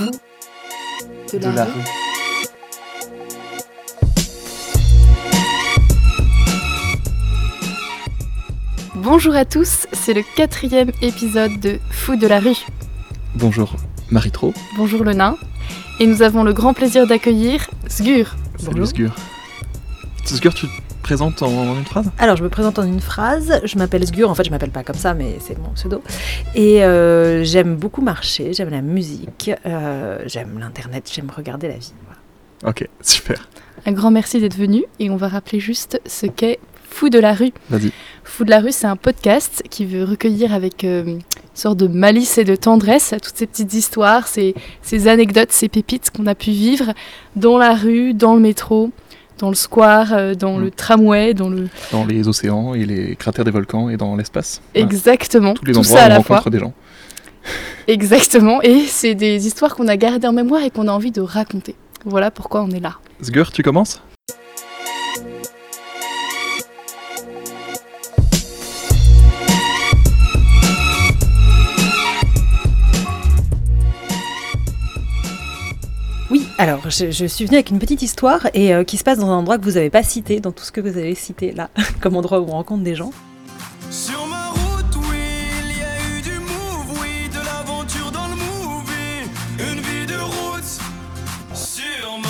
fou de la, rue. Bonjour à tous, c'est le quatrième épisode de Fou de la rue. Bonjour Marie-Tro. Bonjour le nain. Et nous avons le grand plaisir d'accueillir Sgur. Salut Sgur. Sgur, tu en, une phrase? Alors, je me présente en une phrase. Je m'appelle Sgur. En fait, je m'appelle pas comme ça, mais c'est mon pseudo. Et euh, j'aime beaucoup marcher. J'aime la musique. euh, j'aime l'internet. J'aime regarder la vie. Voilà. Ok, super. Un grand merci d'être venu et on va rappeler juste ce qu'est Fou de la rue. Vas-y. Fou de la rue, c'est un podcast qui veut recueillir avec euh, une sorte de malice et de tendresse toutes ces petites histoires, ces, ces anecdotes, ces pépites qu'on a pu vivre dans la rue, dans le métro, dans le square, euh, dans Mm. le tramway, dans le... Dans les océans et les cratères des volcans et dans l'espace. Voilà. Exactement, Tous les tout endroits ça à où on la fois. rencontre des gens. Exactement, et c'est des histoires qu'on a gardées en mémoire et qu'on a envie de raconter. Voilà pourquoi on est là. Sgur, tu commences? Alors, je, je suis venue avec une petite histoire et euh, qui se passe dans un endroit que vous n'avez pas cité, dans tout ce que vous avez cité là, comme endroit où on rencontre des gens. Sur ma route, oui, il y a eu du move, oui, de l'aventure dans le movie. Une vie de route sur ma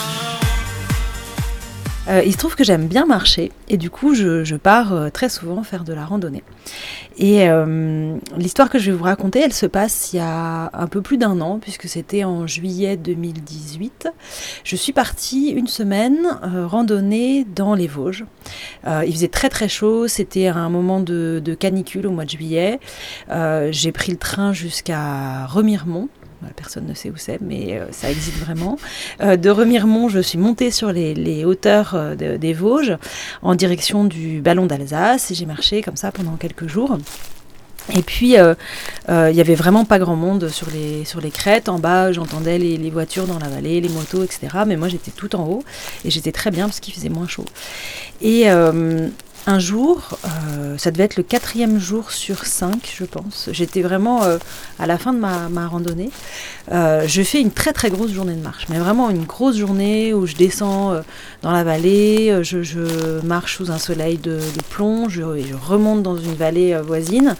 Euh, il se trouve que j'aime bien marcher et du coup je, je pars euh, très souvent faire de la randonnée. Et euh, l'histoire que je vais vous raconter, elle se passe il y a un peu plus d'un an puisque c'était en juillet 2018. Je suis partie une semaine euh, randonnée dans les Vosges. Euh, il faisait très très chaud, c'était un moment de, de canicule au mois de juillet. J'ai pris le train jusqu'à Remiremont. Personne ne sait où c'est, mais euh, ça existe vraiment. Euh, de Remiremont, je suis montée sur les, hauteurs euh, de- des Vosges en direction du Ballon d'Alsace et j'ai marché comme ça pendant quelques jours. Et puis, il y avait vraiment pas grand monde sur les, sur les crêtes. En bas, j'entendais les, les voitures dans la vallée, les motos, etc. Mais moi, j'étais tout en haut et j'étais très bien parce qu'il faisait moins chaud. Et un jour, euh, ça devait être le quatrième jour sur cinq, je pense. J'étais vraiment euh, à la fin de ma, randonnée. Euh, je fais une très très grosse journée de marche, mais vraiment une grosse journée où je descends dans la vallée, je, marche sous un soleil de, plomb, je, remonte dans une vallée voisine,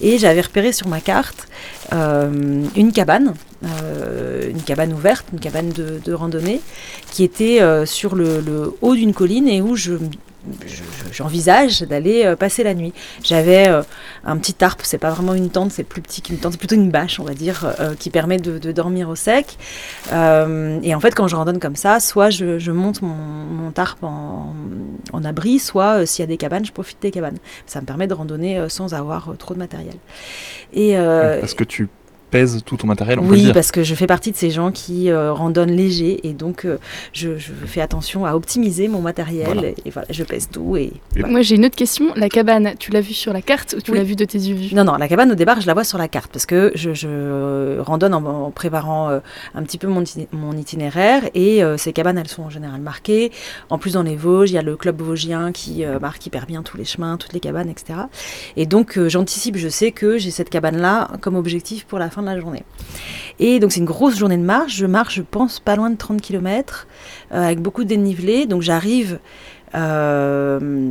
et j'avais repéré sur ma carte une cabane, une cabane ouverte, une cabane de, randonnée, qui était sur le, haut d'une colline et où je- j'envisage d'aller euh, passer la nuit. J'avais euh, un petit tarp, c'est pas vraiment une tente, c'est plus petit qu'une tente, c'est plutôt une bâche, on va dire, euh, qui permet de, dormir au sec. Et en fait, quand je randonne comme ça, soit je, monte mon, mon tarp en, en abri, soit s'il y a des cabanes, je profite des cabanes. Ça me permet de randonner sans avoir trop de matériel. Et Parce que tu pèses tout ton matériel, on peut le oui, dire. parce que je fais partie de ces gens qui euh, randonnent léger et donc euh, je, je fais attention à optimiser mon matériel Voilà. et, et voilà, je pèse tout et Moi j'ai une autre question, la cabane, tu l'as vue sur la carte ou tu Oui. l'as vue de tes yeux vus? Non, non, la cabane au départ, je la vois sur la carte parce que je, je randonne en, en préparant euh, un petit peu mon, mon itinéraire et euh, ces cabanes, elles sont en général marquées. En plus, dans les Vosges, il y a le club vosgien qui euh, marque hyper bien tous les chemins, toutes les cabanes, etc. Et donc, euh, j'anticipe, je sais que j'ai cette cabane-là comme objectif pour la fin de la journée. Et donc, c'est une grosse journée de marche. Je marche, je pense, pas loin de 30 km avec beaucoup de dénivelé. Donc, j'arrive. euh,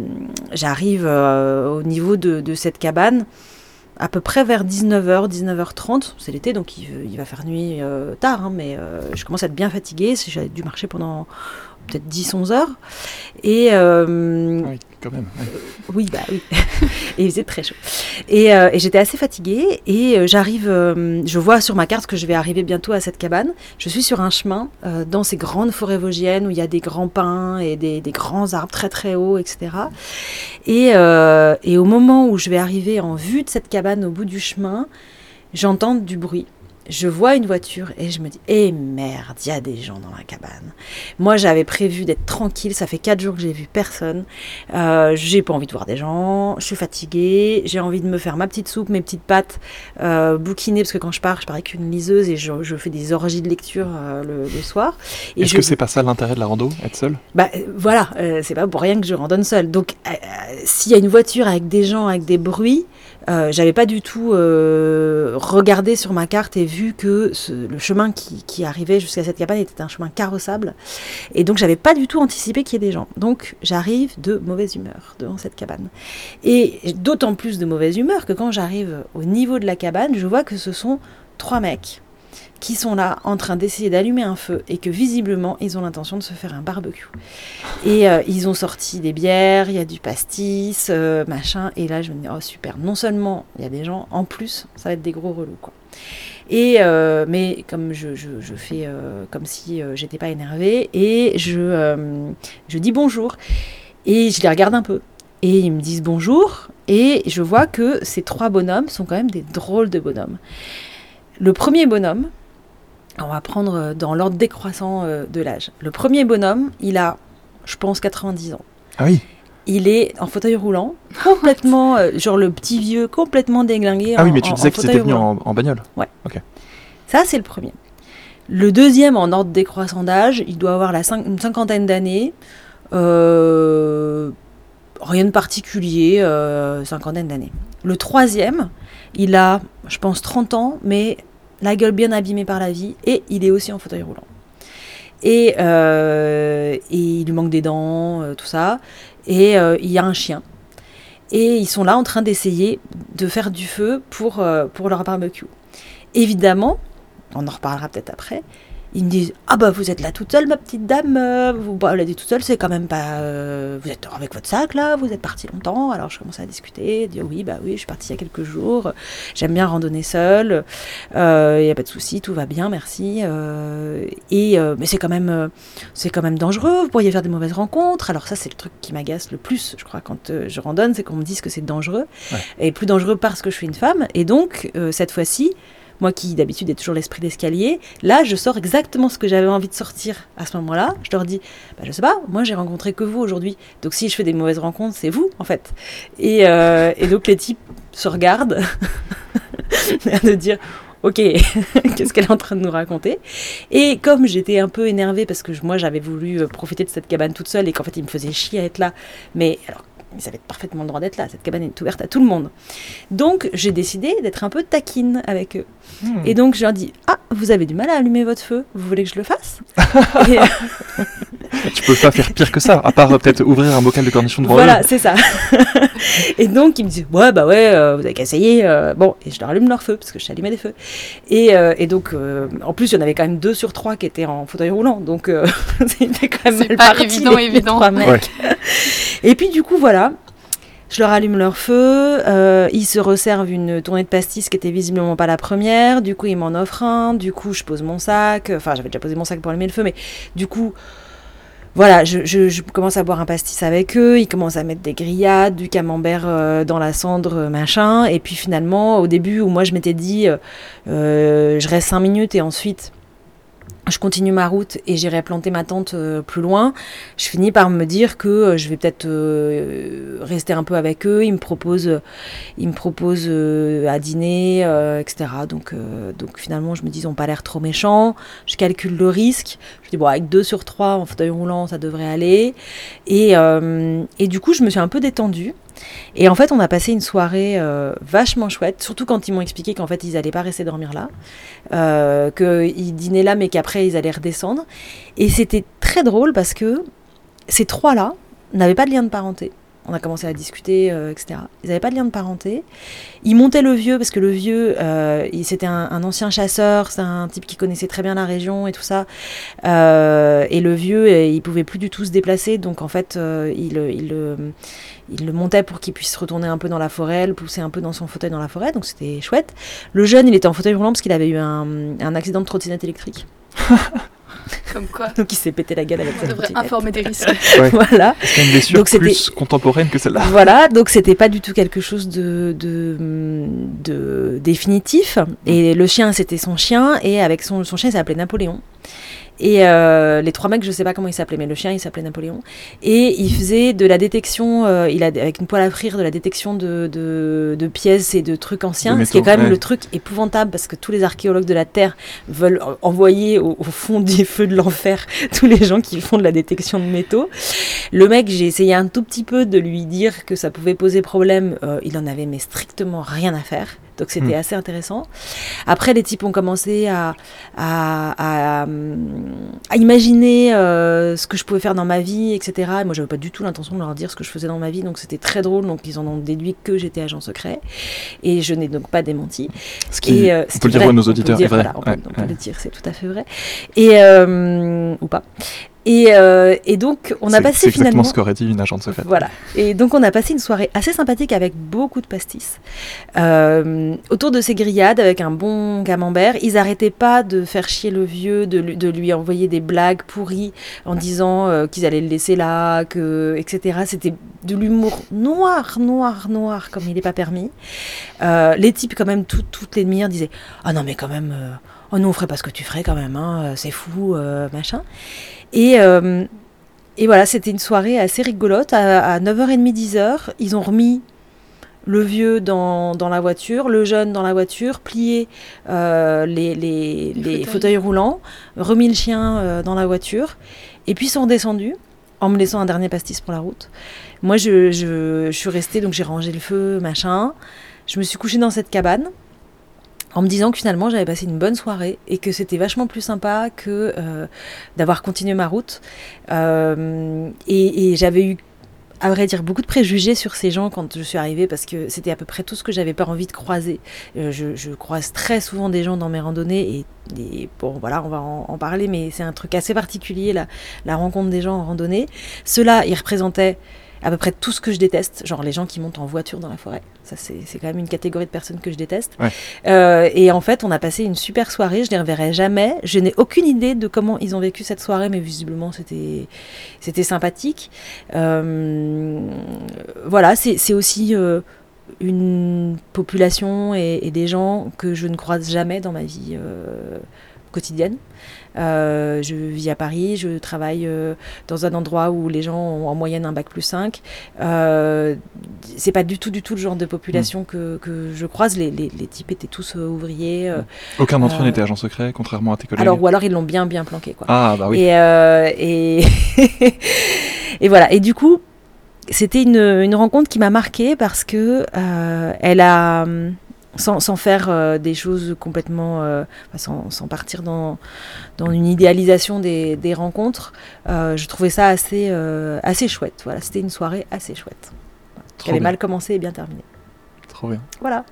j'arrive euh, au niveau de, cette cabane à peu près vers 19h, 19h30. C'est l'été, donc il, va faire nuit euh, tard, hein, mais euh, je commence à être bien fatiguée. J'avais dû marcher pendant peut-être 10-11 heures. Et euh, Ah Oui, quand même. ouais. oui, bah oui. et il faisait très chaud. Et, euh, et j'étais assez fatiguée. Et euh, j'arrive, euh, je vois sur ma carte que je vais arriver bientôt à cette cabane. Je suis sur un chemin euh, dans ces grandes forêts vosgiennes où il y a des grands pins et des, des grands arbres très très hauts, etc. Et, euh, et au moment où je vais arriver en vue de cette cabane au bout du chemin, j'entends du bruit. Je vois une voiture et je me dis, eh merde, il y a des gens dans la cabane. Moi, j'avais prévu d'être tranquille. Ça fait quatre jours que j'ai vu personne. Euh, j'ai pas envie de voir des gens. Je suis fatiguée. J'ai envie de me faire ma petite soupe, mes petites pâtes euh, bouquinées parce que quand je pars, je pars avec une liseuse et je, je fais des orgies de lecture euh, le, le soir. Est-ce je- que c'est pas ça l'intérêt de la rando, être seul bah euh, voilà, euh, c'est pas pour rien que je randonne seule. Donc s'il y a une voiture avec des gens, avec des bruits, Euh, J'avais pas du tout euh, regardé sur ma carte et vu que le chemin qui, qui arrivait jusqu'à cette cabane était un chemin carrossable. Et donc, j'avais pas du tout anticipé qu'il y ait des gens. Donc, j'arrive de mauvaise humeur devant cette cabane. Et d'autant plus de mauvaise humeur que quand j'arrive au niveau de la cabane, je vois que ce sont trois mecs qui sont là en train d'essayer d'allumer un feu et que visiblement ils ont l'intention de se faire un barbecue. Et euh, ils ont sorti des bières, il y a du pastis, euh, machin. Et là je me dis, oh super, non seulement il y a des gens, en plus ça va être des gros relous quoi. Et euh, mais comme je, je- je fais comme si j'étais pas énervée et je, je dis bonjour et je les regarde un peu. Et ils me disent bonjour et je vois que ces trois bonhommes sont quand même des drôles de bonhommes. Le premier bonhomme, on va prendre euh, dans l'ordre décroissant euh, de l'âge. Le premier bonhomme, il a, je pense, 90 ans. Ah oui. Il est en fauteuil roulant, complètement, euh, genre le petit vieux, complètement déglingué. Ah oui, mais tu en- disais étaient venus roulant. en, en bagnole. Ça, c'est le premier. Le deuxième, en ordre décroissant d'âge, il doit avoir la cin- une cinquantaine d'années. Euh, rien de particulier, euh, cinquantaine d'années. Le troisième, il a, je pense, 30 ans, mais la gueule bien abîmée par la vie, et il est aussi en fauteuil roulant. Et, euh, et il lui manque des dents, euh, tout ça. Et euh, il y a un chien. Et ils sont là en train d'essayer de faire du feu pour, pour leur barbecue. Évidemment, on en reparlera peut-être après. Ils me disent Ah bah vous êtes là toute seule, ma petite dame. euh, Vous la dit toute seule, c'est quand même pas. euh, vous êtes avec votre sac là, vous êtes parti longtemps. Alors je commence à discuter, dire oui, bah oui, je suis partie il y a quelques jours. J'aime bien randonner seule. Il n'y a pas de souci, tout va bien, merci. euh, et euh, mais c'est quand même, euh, c'est quand même dangereux. Vous pourriez faire des mauvaises rencontres. Alors ça, c'est le truc qui m'agace le plus, je crois, quand euh, je randonne, c'est qu'on me dise que c'est dangereux Ouais. et plus dangereux parce que je suis une femme. Et donc euh, cette fois-ci. Moi qui d'habitude ai toujours l'esprit d'escalier, là je sors exactement ce que j'avais envie de sortir à ce moment-là. Je leur dis, bah, je sais pas, moi j'ai rencontré que vous aujourd'hui. Donc si je fais des mauvaises rencontres, c'est vous en fait. Et, euh, donc les types se regardent, de dire, ok, qu'est-ce qu'elle est en train de nous raconter? Et comme j'étais un peu énervée parce que moi j'avais voulu euh, profiter de cette cabane toute seule et qu'en fait ils me faisaient chier à être là, mais alors ils avaient parfaitement le droit d'être là, cette cabane est ouverte à tout le monde. Donc j'ai décidé d'être un peu taquine avec eux. Hmm. Et donc je leur dis Ah, vous avez du mal à allumer votre feu, vous voulez que je le fasse? Et, euh, Tu peux pas faire pire que ça, à part euh, peut-être ouvrir un bocal de cornichons devant Voilà, c'est ça. et donc ils me disent Ouais, bah ouais, euh, vous avez qu'à essayer. euh, bon, et je leur allume leur feu, parce que je sais allumer des feux. Et, euh, et donc, euh, en plus, il y en avait quand même deux sur trois qui étaient en fauteuil roulant. Donc euh, c'était quand même C'est mal pas parti, évident, les évident. trois mecs. Et puis du coup, voilà. Je leur allume leur feu, euh, ils se resservent une tournée de pastis qui était visiblement pas la première, du coup ils m'en offrent un, du coup je pose mon sac, enfin j'avais déjà posé mon sac pour allumer le feu, mais du coup voilà, je, commence à boire un pastis avec eux, ils commencent à mettre des grillades, du camembert euh, dans la cendre, euh, machin, et puis finalement au début où moi je m'étais dit je reste 5 minutes et ensuite je continue ma route et j'irai planter ma tente euh, plus loin. Je finis par me dire que euh, je vais peut-être euh, rester un peu avec eux. Ils me proposent, ils me proposent à dîner, etc. Donc, donc finalement, je me dis, ils n'ont pas l'air trop méchants. Je calcule le risque. Je dis, bon, avec 2 sur 3 en fauteuil roulant, ça devrait aller. Et, et du coup, je me suis un peu détendue. Et en fait, on a passé une soirée euh, vachement chouette, surtout quand ils m'ont expliqué qu'en fait, ils n'allaient pas rester dormir là, euh, qu'ils dînaient là, mais qu'après, ils allaient redescendre. Et c'était très drôle parce que ces trois-là n'avaient pas de lien de parenté. On a commencé à discuter, euh, etc. Ils n'avaient pas de lien de parenté. Ils montaient le vieux parce que le vieux, euh, c'était un, ancien chasseur, c'est un type qui connaissait très bien la région et tout ça. Euh, et le vieux, il pouvait plus du tout se déplacer, donc en fait, il, le- montait pour qu'il puisse retourner un peu dans la forêt, le pousser un peu dans son fauteuil dans la forêt, donc c'était chouette. Le jeune, il était en fauteuil roulant parce qu'il avait eu un accident de trottinette électrique, Comme quoi, donc il s'est pété la gueule avec on sa devrait informer des risques. Voilà. A une blessure Donc c'était- plus contemporaine que celle-là? Voilà, donc c'était pas du tout quelque chose de, de, de définitif. Et le chien, c'était son chien, et avec son, son chien, il s'appelait Napoléon. Et euh, les trois mecs, je sais pas comment ils s'appelaient, mais le chien, il s'appelait Napoléon. Et il faisait de la détection, euh, il a avec une poêle à frire, de la détection de, de, de pièces et de trucs anciens. De ce qui est quand même ouais. le truc épouvantable parce que tous les archéologues de la Terre veulent envoyer au, au fond des feux de l'enfer tous les gens qui font de la détection de métaux. Le mec, j'ai essayé un tout petit peu de lui dire que ça pouvait poser problème. euh, il en avait mais strictement rien à faire. Donc c'était Hmm. assez intéressant. Après, les types ont commencé à, à, à, à imaginer euh, ce que je pouvais faire dans ma vie, etc. Et moi, j'avais pas du tout l'intention de leur dire ce que je faisais dans ma vie, donc c'était très drôle. Donc ils en ont déduit que j'étais agent secret. Et je n'ai donc pas démenti. Ce qui, Et, euh, on peut le dire à nos auditeurs, dire, est vrai. voilà, on peut, Ouais, on peut ouais. le dire, c'est tout à fait vrai. Et euh, ou pas. Et, euh, et donc on a passé exactement finalement. ce qu'aurait dit une agente secrète. Voilà. Et donc on a passé une soirée assez sympathique avec beaucoup de pastis. Euh, autour de ces grillades avec un bon camembert. Ils arrêtaient pas de faire chier le vieux, de, lui- de lui envoyer des blagues pourries en disant euh, qu'ils allaient le laisser là, que, etc. C'était de l'humour noir, noir, noir, comme il n'est pas permis. Les types, quand même, tout- toutes les demi-heures disaient Ah non, mais quand même, oh non, on ferait pas ce que tu ferais quand même, hein, euh, c'est fou, euh, machin. Et. euh, et voilà, c'était une soirée assez rigolote. À, à 9h30, 10h, ils ont remis le vieux dans, dans la voiture, le jeune dans la voiture, plié euh, les, les, les fauteuils. fauteuils roulants, remis le chien euh, dans la voiture, et puis ils sont redescendus en me laissant un dernier pastis pour la route. Moi, je, je, je suis restée, donc j'ai rangé le feu, machin. Je me suis couchée dans cette cabane en me disant que finalement j'avais passé une bonne soirée et que c'était vachement plus sympa que euh, d'avoir continué ma route. Euh, et j'avais eu, à vrai dire, beaucoup de préjugés sur ces gens quand je suis arrivée parce que c'était à peu près tout ce que j'avais pas envie de croiser. Euh, je, croise très souvent des gens dans mes randonnées et, bon voilà, on va en, parler, mais c'est un truc assez particulier la, la rencontre des gens en randonnée. Ceux-là, ils représentaient à peu près tout ce que je déteste, genre les gens qui montent en voiture dans la forêt. Ça, c'est quand même une catégorie de personnes que je déteste. Ouais. Euh, et en fait, on a passé une super soirée. Je les reverrai jamais. Je n'ai aucune idée de comment ils ont vécu cette soirée, mais visiblement, c'était sympathique. Euh, voilà, c'est aussi euh, une population et, et des gens que je ne croise jamais dans ma vie quotidienne. Euh, je vis à Paris, je travaille euh, dans un endroit où les gens ont en moyenne un bac plus 5. Euh, c'est pas du tout, du tout le genre de population que, que je croise. Les, les, les types étaient tous euh, ouvriers. euh, Aucun d'entre eux n'était agent secret, contrairement à tes collègues. alors, ou alors ils l'ont bien, bien planqué, quoi. Ah, bah oui. Et, et, et voilà. Et du coup, c'était une, une rencontre qui m'a marquée parce que elle a, hum, sans, sans faire euh, des choses complètement, euh, sans, sans partir dans, dans une idéalisation des, des rencontres, euh, je trouvais ça assez, assez chouette. Voilà, c'était une soirée assez chouette, qui Trop avait bien. mal commencé et bien terminé. Trop bien. Voilà.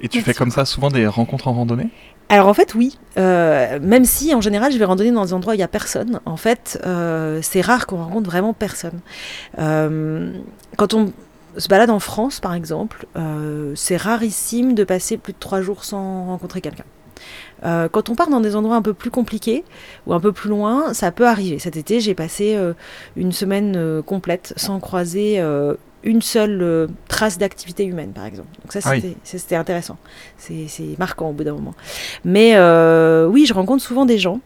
Et tu Merci fais comme ça souvent des rencontres en randonnée? Alors en fait oui, Euh, même si en général je vais randonner dans des endroits où il n'y a personne, en fait euh, c'est rare qu'on rencontre vraiment personne. Euh, quand on se balade en France par exemple, euh, c'est rarissime de passer plus de trois jours sans rencontrer quelqu'un. Euh, quand on part dans des endroits un peu plus compliqués ou un peu plus loin, ça peut arriver. Cet été, j'ai passé euh, une semaine complète sans croiser une seule trace d'activité humaine, par exemple. Donc ça, Ah oui. c'était intéressant. C'est marquant au bout d'un moment. Mais oui, je rencontre souvent des gens,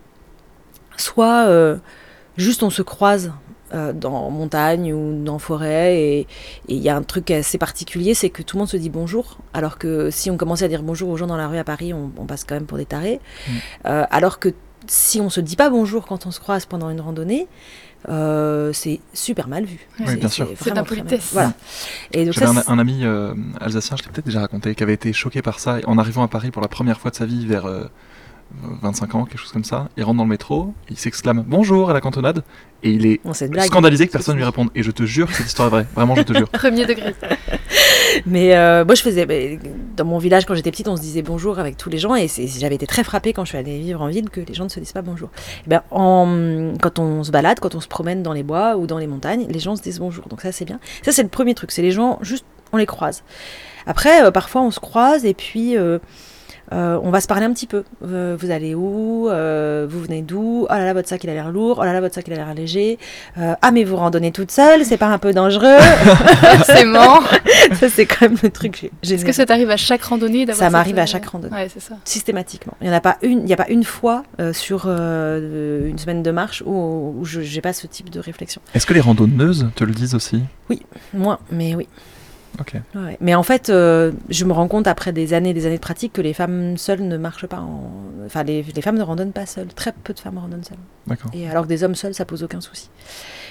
soit juste on se croise euh, dans montagne ou dans forêt et il y a un truc assez particulier, c'est que tout le monde se dit bonjour, alors que si on commençait à dire bonjour aux gens dans la rue à Paris, on, on passe quand même pour des tarés. Mm. Euh, alors que si on se dit pas bonjour quand on se croise pendant une randonnée, euh, c'est super mal vu. Oui, bien sûr. C'est l'impolitesse. Voilà. Et donc J'avais ça, un, c'est- un ami euh, alsacien, je l'ai peut-être déjà raconté, qui avait été choqué par ça. En arrivant à Paris pour la première fois de sa vie, vers euh, 25 ans, quelque chose comme ça, il rentre dans le métro, il s'exclame bonjour à la cantonade, et il est Bon, scandalisé que personne lui réponde. Et je te jure que cette histoire est vraie. Vraiment, je te jure. Premier degré. Mais euh, moi, je faisais. Dans mon village, quand j'étais petite, on se disait bonjour avec tous les gens. Et j'avais été très frappée quand je suis allée vivre en ville que les gens ne se disent pas bonjour. Eh ben, en, quand on se balade, quand on se promène dans les bois ou dans les montagnes, les gens se disent bonjour. Donc ça, c'est bien. Ça, c'est le premier truc. C'est les gens, juste, on les croise. Après, euh, parfois, on se croise et puis. euh, euh, on va se parler un petit peu. Euh, vous allez où Euh, Vous venez d'où Oh là là, votre sac il a l'air lourd. Oh là là, votre sac il a l'air léger. Euh, ah mais vous randonnez toute seule, c'est pas un peu dangereux? Forcément. Ça c'est quand même le truc gé- Est-ce génial. que ça t'arrive à chaque randonnée d'avoir Ça cette, m'arrive à chaque randonnée. Ouais, c'est ça. Systématiquement. Il n'y en a pas une, il y a pas une fois euh, sur euh, une semaine de marche où, où je n'ai pas ce type de réflexion. Est-ce que les randonneuses te le disent aussi? Moins, mais oui. Ouais. Mais en fait, euh, je me rends compte après des années et des années de pratique que les femmes seules ne marchent pas. En... Enfin, les, les femmes ne randonnent pas seules. Très peu de femmes randonnent seules. D'accord. Et alors que des hommes seuls, ça pose aucun souci.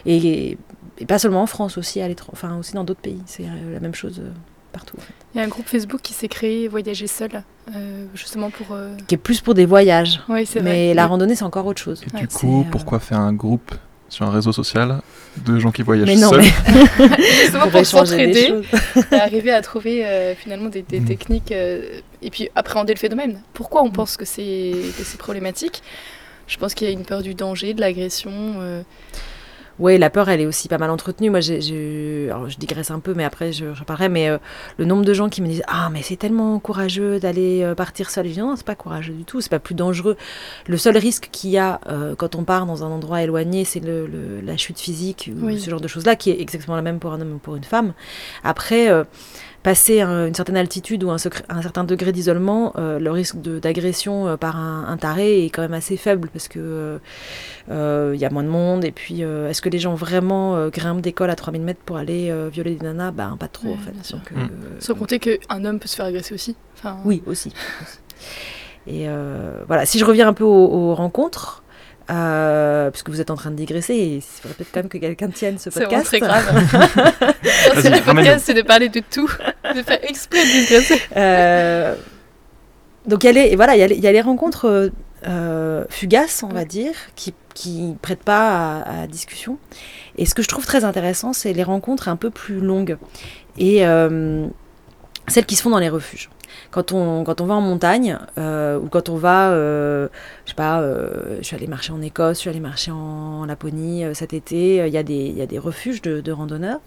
Et, et pas seulement en France, aussi à l'étranger, enfin aussi dans d'autres pays. C'est euh, la même chose euh, partout. En fait. Il y a un groupe Facebook qui s'est créé Voyager seul, euh, justement pour. euh, Qui est plus pour des voyages. Oui, c'est Mais vrai. la randonnée, c'est encore autre chose. Et Ouais, du coup, euh, pourquoi faire un groupe sur un réseau social de gens qui voyagent Mais non, seuls mais Justement pour pour s'entraider, arriver à trouver euh, finalement des, des Mhm. techniques euh, et puis appréhender le phénomène. Pourquoi on pense que c'est que c'est problématique? Je pense qu'il y a une peur du danger, de l'agression. euh, Oui, la peur, elle est aussi pas mal entretenue. Moi, j'ai, je digresse un peu, mais après, je, j'en parlerai. Mais euh, le nombre de gens qui me disent Ah, mais c'est tellement courageux d'aller euh, partir seul. Je dis Non, c'est pas courageux du tout, c'est pas plus dangereux. Le seul risque qu'il y a euh, quand on part dans un endroit éloigné, c'est le, le- la chute physique ou Oui. ce genre de choses-là, qui est exactement la même pour un homme ou pour une femme. Après. Passer un- une certaine altitude ou un, secret- un certain degré d'isolement, euh, le risque d'agression euh, par un, un taré est quand même assez faible parce que euh, euh, il y a moins de monde. Et puis, euh, est-ce que les gens vraiment euh, grimpent des cols à 3000 mètres pour aller euh, violer des nanas? Ben, pas trop, Ouais, en fait. bien sûr. Donc, Mm. euh, Sans compter qu'un homme peut se faire agresser aussi. Enfin, Oui, aussi. aussi. Et euh, voilà, si je reviens un peu aux, aux rencontres, euh, puisque vous êtes en train de digresser, et il faudrait peut-être quand même que quelqu'un tienne ce C'est podcast. très grave. c'est le podcast, c'est de parler de tout, de faire exprès de digresser. Euh, donc il y a les, et voilà, il y a les, il y a les rencontres euh, fugaces, on va dire, qui qui prêtent pas à, à discussion. Et ce que je trouve très intéressant, c'est les rencontres un peu plus longues et euh, celles qui se font dans les refuges. Quand on, va en montagne euh, ou quand on va, euh, je sais pas, euh, je suis allée marcher en Écosse, je suis allée marcher en Laponie euh, cet été, il y, a des- y refuges de, de randonneurs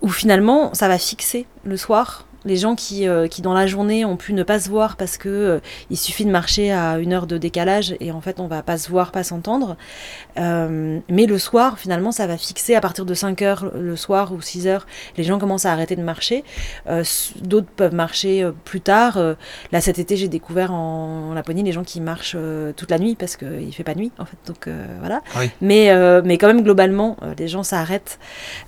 où finalement ça va fixer le soir les gens qui, euh, qui dans la journée ont pu ne pas se voir parce que euh, il suffit de marcher à une heure de décalage et en fait on va pas se voir, pas s'entendre. Euh, mais le soir, finalement, ça va fixer à partir de 5 heures le soir ou 6 heures, les gens commencent à arrêter de marcher. Euh, D'autres peuvent marcher euh, plus tard. Là cet été, j'ai découvert en, en Laponie les gens qui marchent toute la nuit parce qu'il fait pas nuit en fait. Donc euh, voilà. Ah oui. Mais, euh, mais quand même globalement, les gens s'arrêtent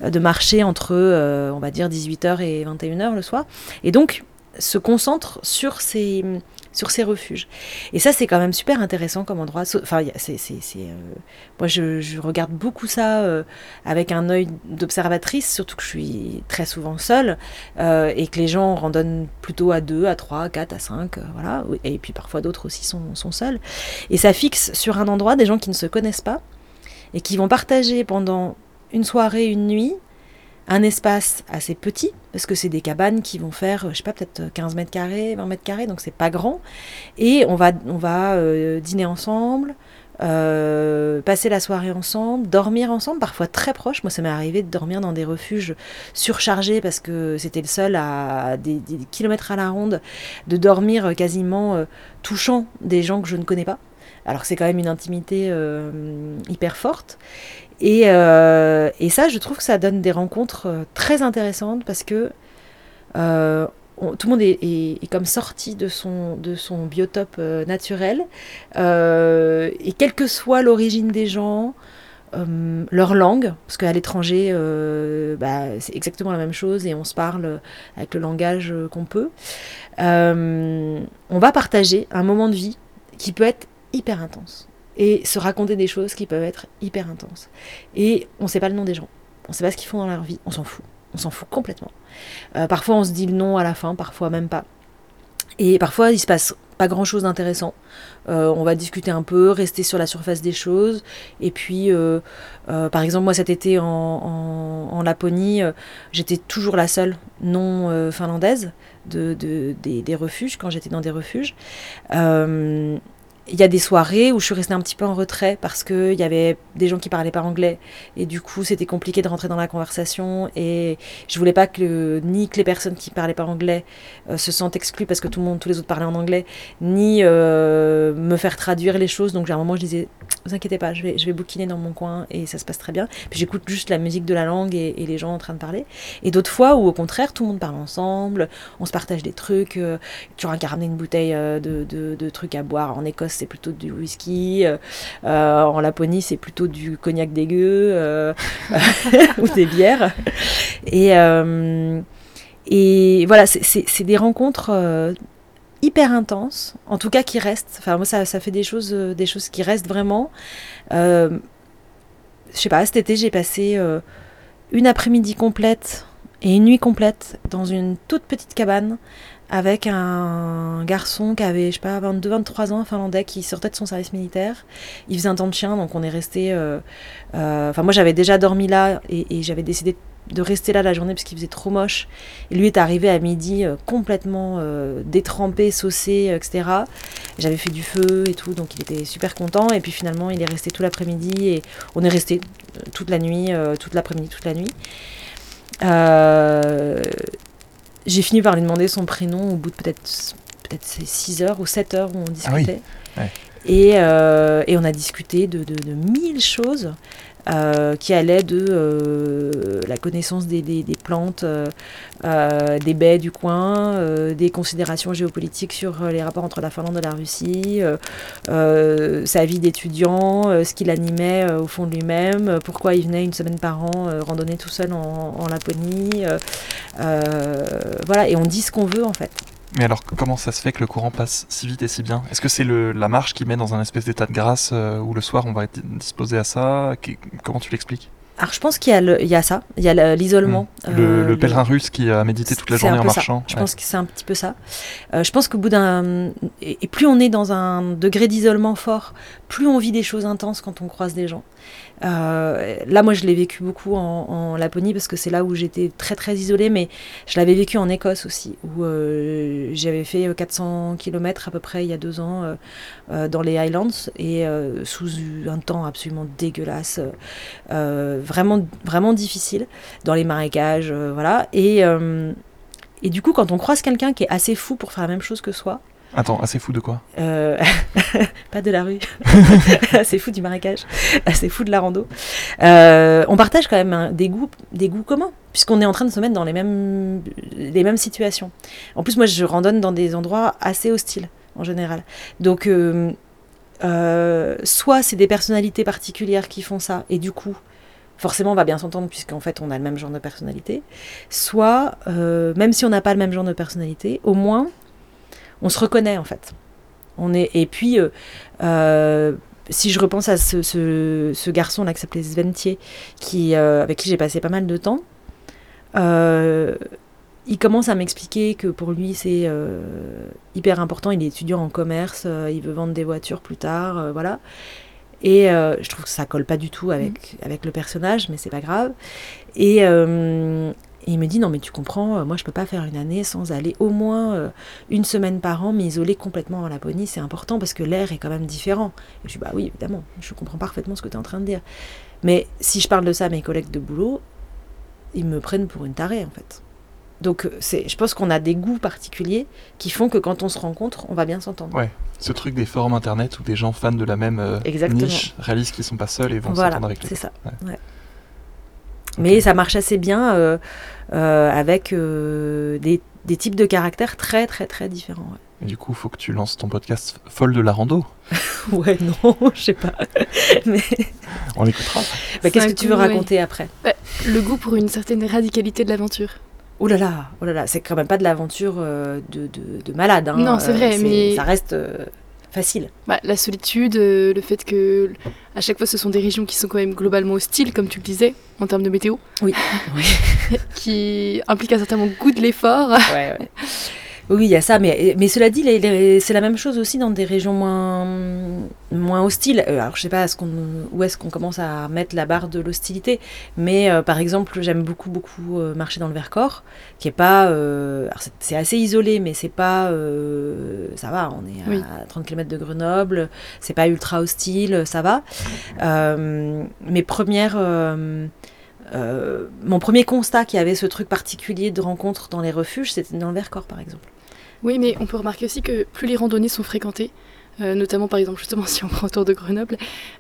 de marcher entre, euh, on va dire, 18h et 21h le soir. Et donc, se concentrent sur ces, sur ces refuges. Et ça, c'est quand même super intéressant comme endroit. Enfin, c'est, c'est, euh, moi, je, regarde beaucoup ça euh, avec un œil d'observatrice, surtout que je suis très souvent seule, euh, et que les gens randonnent plutôt à 2, à 3, à 4, à 5, euh, voilà. Et puis parfois d'autres aussi sont, sont seuls. Et ça fixe sur un endroit des gens qui ne se connaissent pas, et qui vont partager pendant une soirée, une nuit, un espace assez petit, parce que c'est des cabanes qui vont faire, je sais pas, peut-être 15 mètres carrés, 20 mètres carrés, donc c'est pas grand. Et on va, on va euh, dîner ensemble, euh, passer la soirée ensemble, dormir ensemble, parfois très proches. Moi, ça m'est arrivé de dormir dans des refuges surchargés parce que c'était le seul à des, kilomètres à la ronde, de dormir euh, quasiment touchant des gens que je ne connais pas. Alors c'est quand même une intimité hyper forte. Et, euh, et ça, je trouve que ça donne des rencontres euh, très intéressantes parce que euh, tout le monde est, comme sorti de son, de son biotope naturel. Et quelle que soit l'origine des gens, leur langue, parce qu'à l'étranger, bah, c'est exactement la même chose et on se parle avec le langage qu'on peut, on va partager un moment de vie qui peut être hyper intense et se raconter des choses qui peuvent être hyper intenses. Et on ne sait pas le nom des gens, on ne sait pas ce qu'ils font dans leur vie, on s'en fout, on s'en fout complètement. Euh, parfois on se dit le nom à la fin, parfois même pas. Et parfois il se passe pas grand chose d'intéressant. Euh, on va discuter un peu, rester sur la surface des choses. Et puis, euh, par exemple, moi cet été en, Laponie, j'étais toujours la seule non finlandaise de, de- des, des refuges, quand j'étais dans des refuges. Il y a des soirées où je suis restée un petit peu en retrait parce qu'il y avait des gens qui parlaient pas anglais et du coup c'était compliqué de rentrer dans la conversation et je voulais pas que ni que les personnes qui parlaient pas anglais euh, se sentent exclues parce que tout le monde, tous les autres parlaient en anglais, ni euh, me faire traduire les choses. Donc à un moment je disais, vous inquiétez pas, je vais, je vais bouquiner dans mon coin et ça se passe très bien. Puis j'écoute juste la musique de la langue et, les gens en train de parler. Et d'autres fois où au contraire tout le monde parle ensemble, on se partage des trucs. Euh, tu auras qu'à ramener une bouteille de, de trucs à boire en Écosse c'est plutôt du whisky, euh, euh, en Laponie c'est plutôt du cognac dégueu euh, ou des bières. Et, et voilà, c'est- des rencontres hyper intenses, en tout cas qui restent. Enfin moi ça, ça fait des choses, des choses qui restent vraiment. Euh, je sais pas, cet été j'ai passé une après-midi complète et une nuit complète dans une toute petite cabane avec un garçon qui avait, je sais pas, 22-23 ans, finlandais, qui sortait de son service militaire. Il faisait un temps de chien, donc on est resté. euh, euh, Enfin, moi j'avais déjà dormi là et, j'avais décidé de rester là la journée parce qu'il faisait trop moche. Et lui est arrivé à midi euh, complètement détrempé, saucé, etc. J'avais fait du feu et tout, donc il était super content. Et puis finalement, il est resté tout l'après-midi et on est resté toute la nuit, toute l'après-midi, toute la nuit. Euh, j'ai fini par lui demander son prénom au bout de peut-être peut-être 6 heures ou 7 heures où on Ah oui, discutait. ouais. Et, euh, et on a discuté de, mille choses euh, qui allaient de euh, la connaissance des, plantes, des baies du coin, des considérations géopolitiques sur les rapports entre la Finlande et la Russie, sa vie d'étudiant, ce qui l'animait euh, au fond de lui-même, pourquoi il venait une semaine par an randonner tout seul en, Laponie. voilà, et on dit ce qu'on veut en fait. Mais alors, comment ça se fait que le courant passe si vite et si bien? Est-ce que c'est la marche qui met dans un espèce d'état de grâce euh, où le soir on va être disposé à ça? Comment tu l'expliques? Alors je pense qu'il y, y a ça, il y a le- l'isolement. le, euh, le pèlerin russe qui a médité toute la journée en ça. marchant Je ouais. pense que c'est un petit peu ça. Euh, je pense qu'au bout d'un. Et plus on est dans un degré d'isolement fort, plus on vit des choses intenses quand on croise des gens. Euh, là, moi, je l'ai vécu beaucoup en, en Laponie parce que c'est là où j'étais très très isolée, mais je l'avais vécu en Écosse aussi, où euh, j'avais fait 400 km à peu près il y a deux ans euh, euh, dans les Highlands et euh, sous un temps absolument dégueulasse, euh, vraiment vraiment difficile dans les marécages, euh, voilà. Et euh, et du coup, quand on croise quelqu'un qui est assez fou pour faire la même chose que soi, Attends, assez fou de quoi euh, pas de la rue, assez fou du marécage, assez fou de la rando, euh, on partage quand même un- des goûts, des goûts communs, puisqu'on est en train de se mettre dans les mêmes, les mêmes situations. En plus, moi, je randonne dans des endroits assez hostiles, en général. Donc, euh, soit c'est des personnalités particulières qui font ça, et du coup, forcément, on va bien s'entendre, puisqu'en fait, on a le même genre de personnalité. Soit, même si on n'a pas le même genre de personnalité, au moins, on se reconnaît, en fait. On est, et puis, euh, euh, si je repense à ce, ce, ce garçon-là qui s'appelait Sventier, qui, euh, avec qui j'ai passé pas mal de temps, il commence à m'expliquer que pour lui c'est hyper important. Il est étudiant en commerce, il veut vendre des voitures plus tard, voilà. Et euh, je trouve que ça colle pas du tout avec, avec le personnage, mais c'est pas grave. Et, euh, et il me dit non mais tu comprends, euh, moi je peux pas faire une année sans aller au moins euh, une semaine par an m'isoler complètement en Laponie, c'est important parce que l'air est quand même différent. Et je dis bah oui évidemment, je comprends parfaitement ce que tu es en train de dire. Mais si je parle de ça à mes collègues de boulot, ils me prennent pour une tarée en fait. Donc euh, c'est, je pense qu'on a des goûts particuliers qui font que quand on se rencontre, on va bien s'entendre. Ouais. Ce truc des forums internet où des gens fans de la même euh, niche réalisent qu'ils sont pas seuls et vont Voilà, s'entendre avec les c'est ça. Ouais. ouais. Mais ça marche assez bien euh, euh, avec euh, des, des types de caractères très très très différents. ouais. Et du coup, il faut que tu lances ton podcast Folle de la rando. Ouais, non, je sais pas. Mais On l'écoutera. bah, qu'est-ce que tu veux ouais. raconter après? Le goût pour une certaine radicalité de l'aventure. Oh là là, oh là là, c'est quand même pas de l'aventure euh, de, de, de malade. hein. Non, c'est vrai, mais- ça reste euh, facile. Bah, la solitude, euh, le fait que à chaque fois ce sont des régions qui sont quand même globalement hostiles, comme tu le disais, en termes de météo, Oui. qui impliquent un certain goût de l'effort. ouais, ouais. Oui, il y a ça, mais, mais cela dit, c'est la même chose aussi dans des régions moins, moins hostiles. Euh, alors, je sais pas où est-ce qu'on commence à mettre la barre de l'hostilité, mais euh, par exemple, j'aime beaucoup, beaucoup euh, marcher dans le Vercors, qui est pas. euh, alors, c'est- assez isolé, mais c'est pas. ça va, on est à Oui. 30 km de Grenoble, c'est pas ultra hostile, ça va. Mes premières. Euh, mon premier constat qu'il y avait ce truc particulier de rencontre dans les refuges, c'était dans le Vercors, par exemple. Oui, mais on peut remarquer aussi que plus les randonnées sont fréquentées, euh, notamment par exemple justement si on prend autour de Grenoble,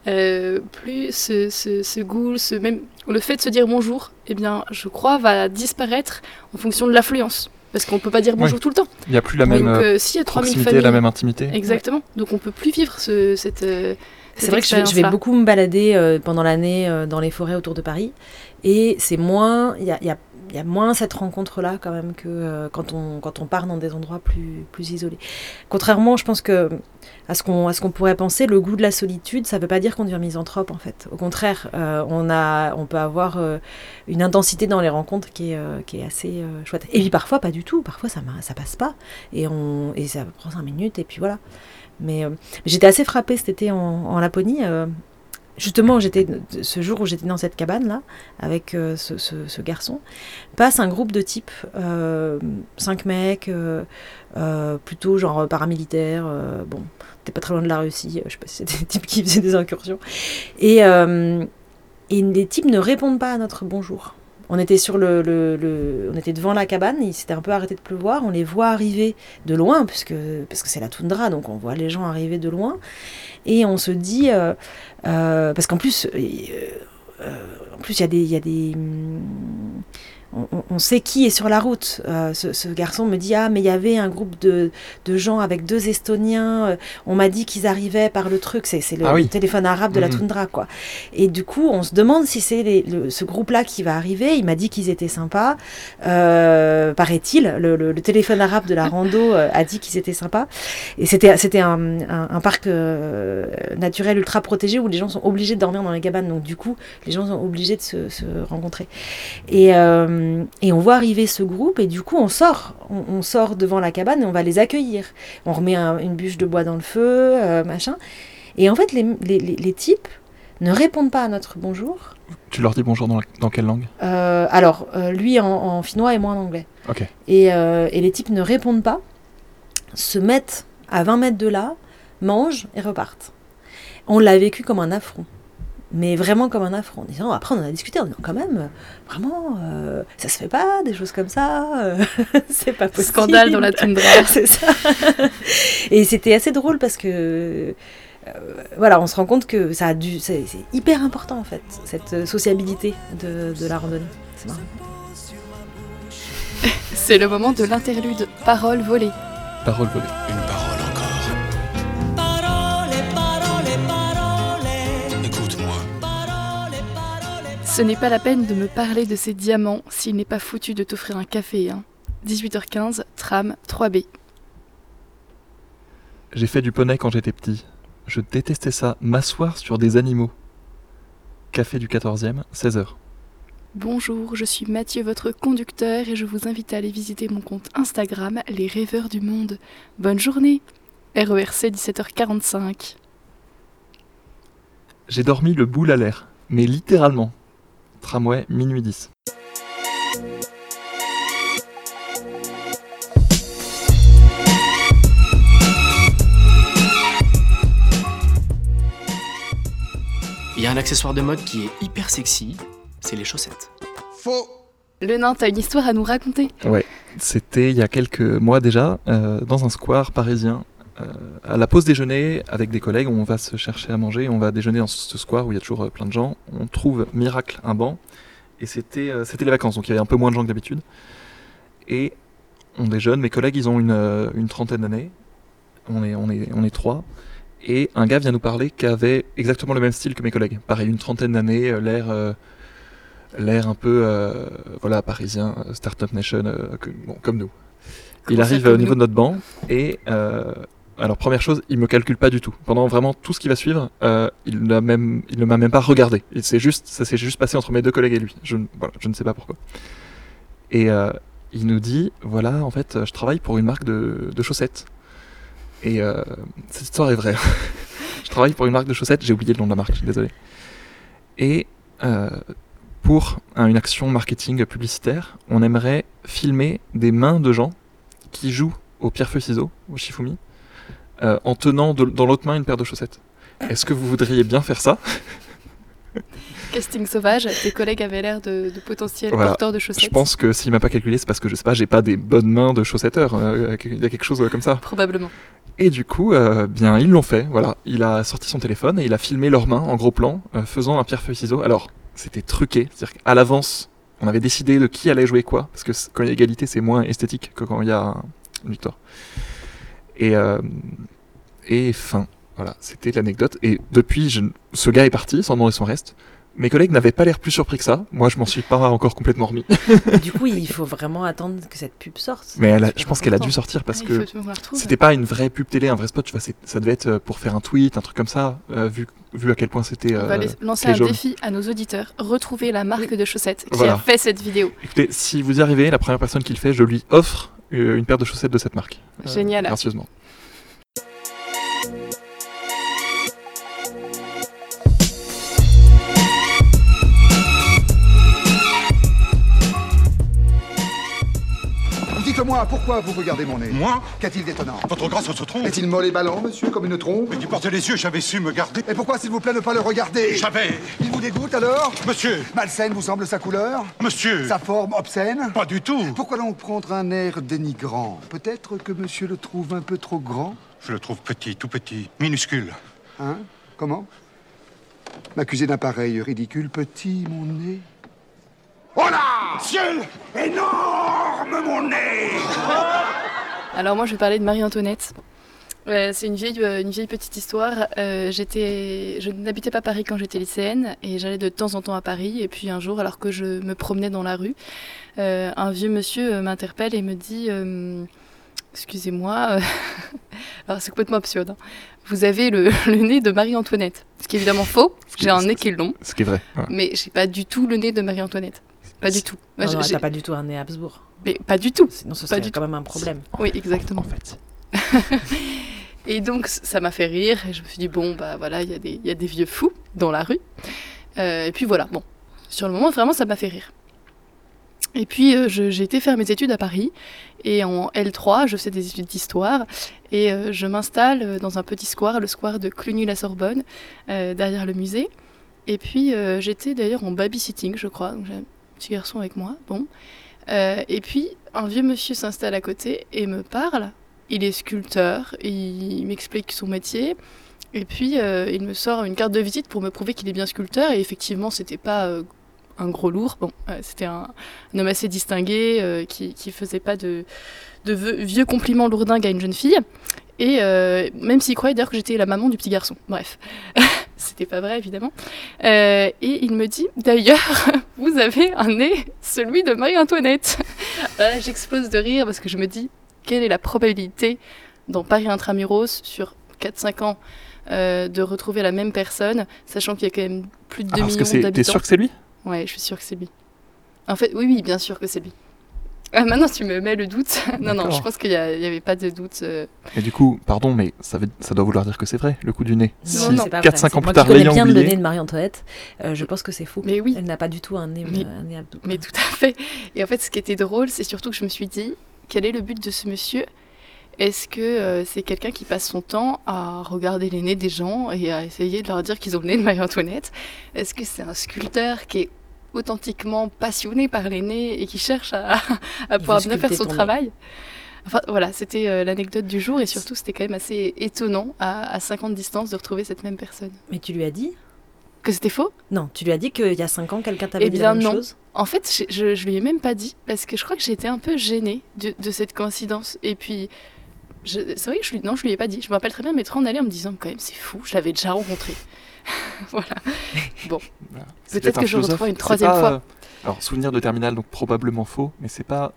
euh, plus ce, ce, ce goût, ce même le fait de se dire bonjour, eh bien, je crois, va disparaître en fonction de l'affluence. Parce qu'on peut pas dire bonjour Oui. tout le temps. Il n'y a plus la même euh, s'il y a 3000 proximité, familles, la même intimité. exactement. Donc on peut plus vivre ce, cette. euh, C'est vrai que je, je vais beaucoup me balader euh, pendant l'année euh, dans les forêts autour de Paris. Et c'est moins. Il y a, moins cette rencontre-là quand même que euh, quand, on, part dans des endroits plus, isolés. Contrairement, je pense que à ce qu'on pourrait penser, le goût de la solitude, ça ne veut pas dire qu'on devient misanthrope en fait. Au contraire, euh, on, peut avoir euh, une intensité dans les rencontres qui est, assez chouette. Et puis parfois, pas du tout. Parfois, ça, ça passe pas. Et, ça prend cinq minutes, et puis voilà. Mais j'étais assez frappée cet été en Laponie. Justement, j'étais ce jour où j'étais dans cette cabane là avec euh, ce, garçon, passe un groupe de types, euh, cinq mecs, euh, plutôt genre paramilitaires. bon, t'es pas très loin de la Russie. je sais pas si c'était des types qui faisaient des incursions. Et, et les types ne répondent pas à notre bonjour. On était devant la cabane, il s'était un peu arrêté de pleuvoir, on les voit arriver de loin, puisque, parce que c'est la toundra, donc on voit les gens arriver de loin, et on se dit, euh, euh, parce qu'en plus, euh, en plus il y a des, il y a des, hum, on, sait qui est sur la route. Euh, ce, ce garçon me dit ah mais il y avait un groupe de, de gens avec deux Estoniens. euh, on m'a dit qu'ils arrivaient par le truc. C'est le, Ah oui. le téléphone arabe de la Mhm. toundra quoi. Et du coup on se demande si c'est le- ce groupe-là qui va arriver. Il m'a dit qu'ils étaient sympas. Euh, Paraît-il, le, téléphone arabe de la rando a dit qu'ils étaient sympas. Et c'était c'était un, un- un parc euh, naturel ultra protégé où les gens sont obligés de dormir dans les cabanes. Donc du coup les gens sont obligés de se, se rencontrer. Et, euh, et on voit arriver ce groupe et du coup on sort, on, on sort devant la cabane et on va les accueillir. On remet un- une bûche de bois dans le feu, euh, machin. Et en fait les, les, les- les types ne répondent pas à notre bonjour. Tu leur dis bonjour dans, la- dans quelle langue? Euh, alors euh, lui en, en finnois et moi en anglais. Ok. Et, euh, et les types ne répondent pas, se mettent à 20 mètres de là, mangent et repartent. On l'a vécu comme un affront. Mais vraiment comme un affront. En disant, après, on en a discuté en disant, quand même, vraiment, euh, ça se fait pas, des choses comme ça. euh, c'est pas possible. Scandale dans la toundra. c'est ça. Et c'était assez drôle parce que. euh, voilà, on se rend compte que ça a dû, c'est hyper important en fait, cette sociabilité de, de la randonnée. C'est marrant. C'est le moment de l'interlude Parole volée. Parole volée. Une parole Ce n'est pas la peine de me parler de ces diamants s'il n'est pas foutu de t'offrir un café. Hein. 18h15, tram 3B. J'ai fait du poney quand j'étais petit. Je détestais ça, m'asseoir sur des animaux. Café du 14e, 16h. Bonjour, je suis Mathieu, votre conducteur, et je vous invite à aller visiter mon compte Instagram, Les Rêveurs du Monde. Bonne journée E RERC 17h45. J'ai dormi le boule à l'air, mais littéralement. Tramway, minuit 10. Il y a un accessoire de mode qui est hyper sexy, c'est les chaussettes. Faux. Le nain, t'as une histoire à nous raconter C'était il y a quelques mois déjà, euh, dans un square parisien, à la pause déjeuner, avec des collègues, on va se chercher à manger, on va déjeuner dans ce square où il y a toujours euh, plein de gens. On trouve, miracle, un banc, et c'était euh, c'était les vacances, donc il y avait un peu moins de gens que d'habitude. Et on déjeune, mes collègues, ils ont une, euh, une trentaine d'années, on est, on, est, on est trois, et un gars vient nous parler qui avait exactement le même style que mes collègues. Pareil, une trentaine d'années, euh, l'air... euh, l'air un peu euh, voilà parisien euh, startup nation euh, que- bon, comme nous il Comment arrive au niveau de notre banc et euh, alors première chose il me calcule pas du tout pendant vraiment tout ce qui va suivre euh, il ne m'a même pas regardé il s'est juste ça s'est juste passé entre mes deux collègues et lui je ne- sais pas pourquoi et euh, il nous dit voilà, en fait, je travaille pour une marque de, chaussettes. Et euh, cette histoire est vraie. je travaille pour une marque de chaussettes, j'ai oublié le nom de la marque, je suis désolé. Et pour un- une action marketing publicitaire, on aimerait filmer des mains de gens qui jouent au pierre-feu-ciseau, au Shifumi, euh, en tenant de- dans l'autre main une paire de chaussettes. Est-ce que vous voudriez bien faire ça Casting sauvage, tes collègues avaient l'air de, de potentiels Voilà. porteurs de chaussettes. Je pense que s'il m'a pas calculé, c'est parce que je sais pas, j'ai pas des bonnes mains de chaussetteurs. euh, Il y a quelque chose comme ça. Probablement. Et du coup, euh, bien, ils l'ont fait. Voilà, il a sorti son téléphone et il a filmé leurs mains en gros plan, euh, faisant un pierre-feuille-ciseau. Alors, c'était truqué, c'est-à-dire qu'à l'avance, on avait décidé de qui allait jouer quoi, parce que quand il y a égalité, c'est moins esthétique que quand il y a une victoire. Et euh, et fin. Voilà, c'était l'anecdote. Et depuis, je... ce gars est parti sans demander son reste. Mes collègues n'avaient pas l'air plus surpris que ça. Moi, je m'en suis pas encore complètement remis. Du coup, il faut vraiment attendre que cette pub sorte. Mais elle a- C'est je pense qu'elle a dû sortir parce Ah, que. C'était pas une vraie pub télé, un vrai spot, tu vois, c'est- ça devait être euh, pour faire un tweet, un truc comme ça, euh, vu, vu à quel point c'était. On va euh, les- lancer un jaune. défi à nos auditeurs. Retrouver la marque de chaussettes qui Voilà. a fait cette vidéo. Écoutez, si vous y arrivez, la première personne qui le fait, je lui offre euh, une paire de chaussettes de cette marque. Euh, Génial. Gracieusement. Dites-moi, pourquoi vous regardez mon nez Moi Qu'a-t-il d'étonnant Votre grâce se trompe. Est-il molle et ballon, monsieur, comme une trompe Mais tu portais les yeux, j'avais su me garder. Et pourquoi, s'il vous plaît, ne pas le regarder J'avais. Il vous dégoûte alors Monsieur Malsaine vous semble sa couleur Monsieur Sa forme obscène Pas du tout Pourquoi donc prendre un air dénigrant Peut-être que monsieur le trouve un peu trop grand Je le trouve petit, tout petit, minuscule. Hein? Comment? M'accuser d'un pareil ridicule petit, mon nez Oh là Ciel Énorme, mon nez Alors moi je vais parler de Marie-Antoinette. Euh, c'est une vieille, euh, une vieille petite histoire. Euh, j'étais, je n'habitais pas Paris quand j'étais lycéenne et j'allais de temps en temps à Paris. Et puis un jour, alors que je me promenais dans la rue, euh, un vieux monsieur m'interpelle et me dit euh, Excusez-moi, euh, alors c'est complètement absurde. hein. Vous avez le, le nez de Marie-Antoinette. Ce qui est évidemment faux. J'ai un nez qui est long, Ce qui est vrai. voilà. mais j'ai pas du tout le nez de Marie-Antoinette. Pas du tout. Moi, Non, non, t'as pas du tout un nez Habsbourg. Mais pas du tout. Sinon, ce Pas serait du quand même un problème. Oui, exactement. En fait. Et donc, ça m'a fait rire. Et je me suis dit, bon, bah voilà, il y, a des- il y a des vieux fous dans la rue. Euh, et puis voilà, bon. Sur le moment, vraiment, ça m'a fait rire. Et puis, euh, j'ai été faire mes études à Paris. Et en L3, je fais des études d'histoire. Et euh, je m'installe dans un petit square, le square de Cluny-la-Sorbonne, euh, derrière le musée. Et puis, j'étais d'ailleurs en babysitting, je crois. Donc, petit garçon avec moi. Bon. Euh, et puis, un vieux monsieur s'installe à côté et me parle. Il est sculpteur, il m'explique son métier. Et puis, euh, il me sort une carte de visite pour me prouver qu'il est bien sculpteur. Et effectivement, c'était pas euh, un gros lourd. Bon, c'était un, homme assez distingué qui, qui faisait pas de, de vieux, compliments lourdingues à une jeune fille. Et même s'il croyait d'ailleurs que j'étais la maman du petit garçon. Bref, c'était pas vrai évidemment. Euh, et il me dit d'ailleurs, vous avez un nez, celui de Marie-Antoinette. Là, J'explose de rire parce que je me dis, quelle est la probabilité dans Paris Intramuros sur 4-5 ans euh, de retrouver la même personne, sachant qu'il y a quand même plus de 2 Ah, parce que millions c'est. T'es d'habitants? sûr que c'est lui? Ouais, je suis sûre que c'est lui. En fait, oui, oui, bien sûr que c'est lui. Ah, maintenant, tu me mets le doute. non, non, je pense qu'il n'y avait pas de doute. euh. Et du coup, pardon, mais ça, veut- ça doit vouloir dire que c'est vrai, le coup du nez. Non, Si non. c'est pas 4-5 vrai. C'est ans plus tard, connais l'ayant bien le nez de Marie-Antoinette, euh, je pense que c'est faux. Mais oui, Elle n'a pas du tout un nez, Mais- un nez Habsbourg. mais tout à fait. Et en fait, ce qui était drôle, c'est surtout que je me suis dit, quel est le but de ce monsieur? Est-ce que euh, c'est quelqu'un qui passe son temps à regarder les nez des gens et à essayer de leur dire qu'ils ont le nez de Marie-Antoinette? Est-ce que c'est un sculpteur qui est authentiquement passionné par les nez et qui cherche à, à pouvoir bien faire son travail Enfin voilà, c'était euh, l'anecdote du jour et surtout c'était quand même assez étonnant à, à 50 distance de retrouver cette même personne. Mais tu lui as dit Que c'était faux? Non, tu lui as dit qu'il y a 5 ans, quelqu'un t'avait Eh dit la bien, même non. chose? En fait, je, je lui ai même pas dit parce que je crois que j'étais un peu gênée de, de cette coïncidence. Et puis, c'est vrai que je lui, non, je lui ai pas dit. Je me rappelle très bien m'être en allée en me disant quand même c'est fou, je l'avais déjà rencontré. voilà. C'est Peut-être que je retrouverai une troisième pas, fois. euh, Alors, souvenir de terminal, donc probablement faux, mais c'est pas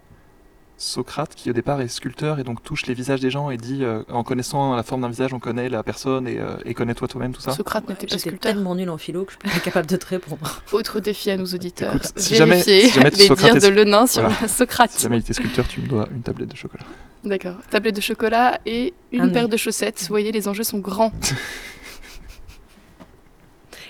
Socrate qui au départ est sculpteur et donc touche les visages des gens et dit euh, en connaissant la forme d'un visage on connaît la personne et, euh, et connais-toi toi-même tout ça. Socrate n'était pas sculpteur. tellement nulle en philo que je suis pas capable de te répondre. Autre défi à nos auditeurs. Écoute, si jamais- Vérifier si jamais les Socrate dires est- de Lenin sur Voilà. Socrate. Si jamais il était sculpteur tu me dois une tablette de chocolat. D'accord. Tablette de chocolat et une Un paire de chaussettes. Vous voyez, les enjeux sont grands.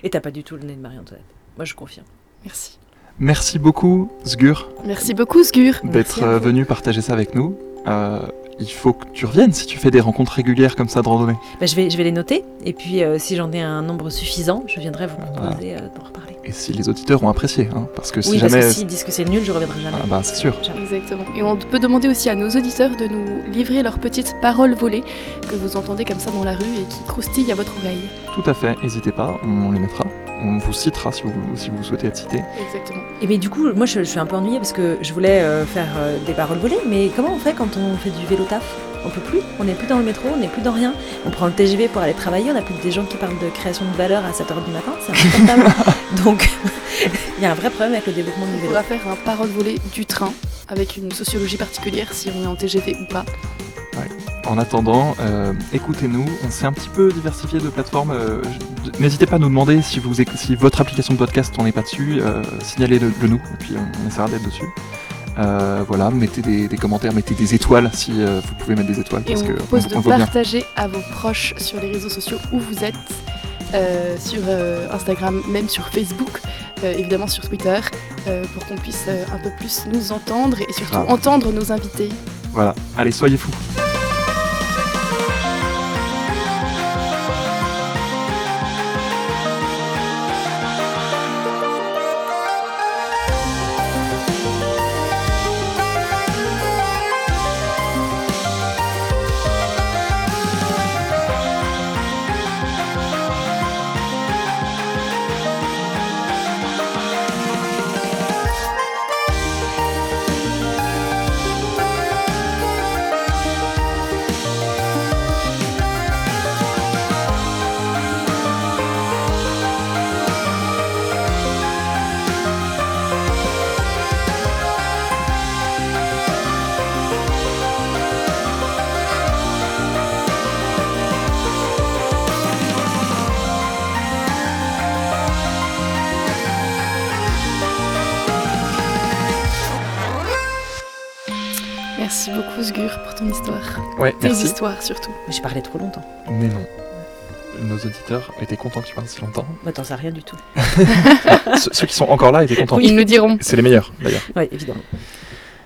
Et t'as pas du tout le nez de Marie-Antoinette. Moi, je confirme. Merci. Merci beaucoup Sgur Merci beaucoup, Sgur. d'être venu partager ça avec nous. Euh, il faut que tu reviennes si tu fais des rencontres régulières comme ça de randonnée. Bah, je, vais, je vais les noter. Et puis, euh, si j'en ai un nombre suffisant, je viendrai vous proposer euh, d'en reparler. Et si les auditeurs ont apprécié, hein, parce que si oui, jamais... parce que s'ils disent que c'est nul, je reviendrai jamais. Ah bah c'est sûr. Jamais. Exactement. Et on peut demander aussi à nos auditeurs de nous livrer leurs petites paroles volées que vous entendez comme ça dans la rue et qui croustillent à votre oreille. Tout à fait, n'hésitez pas, on les mettra. On vous citera si vous, si vous souhaitez être cité. Exactement. Et mais du coup, moi, je, je suis un peu ennuyée parce que je voulais euh, faire euh, des paroles volées. Mais comment on fait quand on fait du vélo taf? On peut plus? On n'est plus dans le métro, on n'est plus dans rien. On prend le TGV pour aller travailler. On n'a plus que des gens qui parlent de création de valeur à 7h du matin. C'est insupportable. Donc, il y a un vrai problème avec le développement du On vélo. pourra faire un parole volée du train avec une sociologie particulière si on est en TGV ou pas. En attendant, euh, écoutez-nous, on s'est un petit peu diversifié de plateformes. euh, N'hésitez pas à nous demander si, vous, éc- si votre application de podcast on n'est pas dessus, euh, signalez-le le nous, et puis on, essaiera d'être dessus. Euh, voilà, mettez des, des commentaires, mettez des étoiles si euh, vous pouvez mettre des étoiles, Et parce on que vous propose on, de on bien. partager à vos proches sur les réseaux sociaux où vous êtes, euh, sur Instagram, même sur Facebook, évidemment sur Twitter, pour qu'on puisse un peu plus nous entendre et surtout Grave. entendre nos invités. Voilà, allez, soyez fous. Pour ton histoire. Ouais, Tes merci. histoires surtout. Mais J'ai parlé trop longtemps. Mais non. Nos auditeurs étaient contents que tu parles si longtemps. Bah, t'en sais rien du tout. ceux, ceux qui sont encore là étaient contents. Ils nous diront. C'est les meilleurs, d'ailleurs. Oui, évidemment.